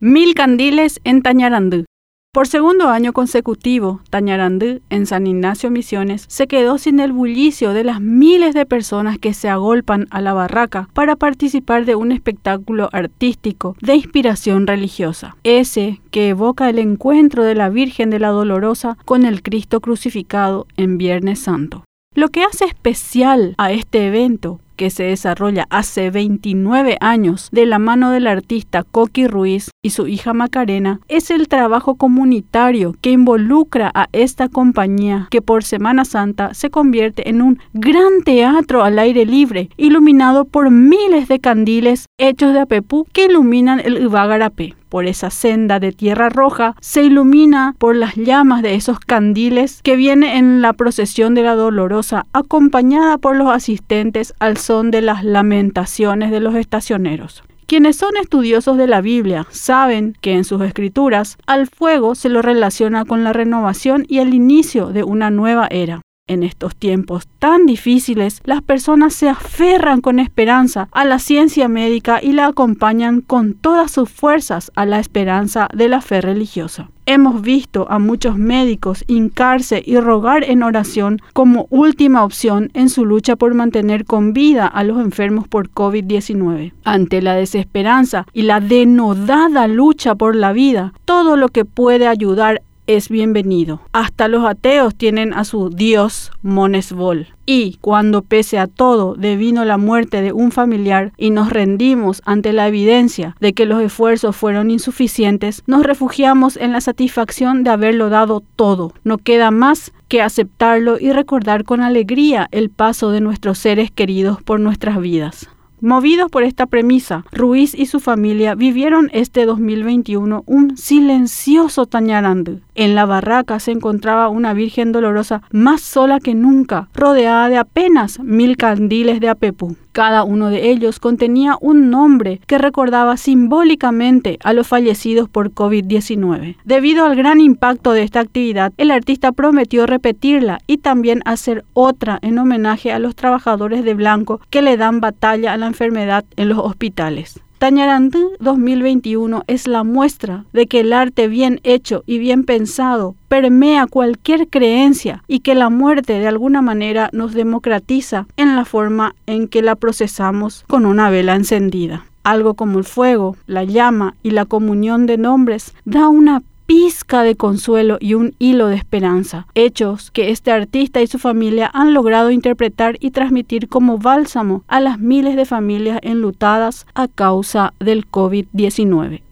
Mil candiles en Tañarandú. Por segundo año consecutivo, Tañarandú, en San Ignacio Misiones, se quedó sin el bullicio de las miles de personas que se agolpan a la barraca para participar de un espectáculo artístico de inspiración religiosa, ese que evoca el encuentro de la Virgen de la Dolorosa con el Cristo crucificado en Viernes Santo. Lo que hace especial a este evento que se desarrolla hace 29 años de la mano del artista Coqui Ruiz y su hija Macarena es el trabajo comunitario que involucra a esta compañía que por Semana Santa se convierte en un gran teatro al aire libre iluminado por miles de candiles hechos de apepú que iluminan el Ibagarapé por esa senda de tierra roja, se ilumina por las llamas de esos candiles que viene en la procesión de la dolorosa, acompañada por los asistentes al son de las lamentaciones de los estacioneros. Quienes son estudiosos de la Biblia saben que en sus escrituras al fuego se lo relaciona con la renovación y el inicio de una nueva era. En estos tiempos tan difíciles, las personas se aferran con esperanza a la ciencia médica y la acompañan con todas sus fuerzas a la esperanza de la fe religiosa. Hemos visto a muchos médicos hincarse y rogar en oración como última opción en su lucha por mantener con vida a los enfermos por COVID-19. Ante la desesperanza y la denodada lucha por la vida, todo lo que puede ayudar es bienvenido. Hasta los ateos tienen a su dios Monesbol. Y cuando pese a todo devino la muerte de un familiar y nos rendimos ante la evidencia de que los esfuerzos fueron insuficientes, nos refugiamos en la satisfacción de haberlo dado todo. No queda más que aceptarlo y recordar con alegría el paso de nuestros seres queridos por nuestras vidas. Movidos por esta premisa, Ruiz y su familia vivieron este 2021 un silencioso tañarandú. En la barraca se encontraba una Virgen Dolorosa más sola que nunca, rodeada de apenas mil candiles de apepú. Cada uno de ellos contenía un nombre que recordaba simbólicamente a los fallecidos por COVID-19. Debido al gran impacto de esta actividad, el artista prometió repetirla y también hacer otra en homenaje a los trabajadores de blanco que le dan batalla a la enfermedad en los hospitales. Tañarandú 2021 es la muestra de que el arte bien hecho y bien pensado permea cualquier creencia y que la muerte de alguna manera nos democratiza en la forma en que la procesamos con una vela encendida. Algo como el fuego, la llama y la comunión de nombres da una pizca de consuelo y un hilo de esperanza, hechos que este artista y su familia han logrado interpretar y transmitir como bálsamo a las miles de familias enlutadas a causa del COVID-19.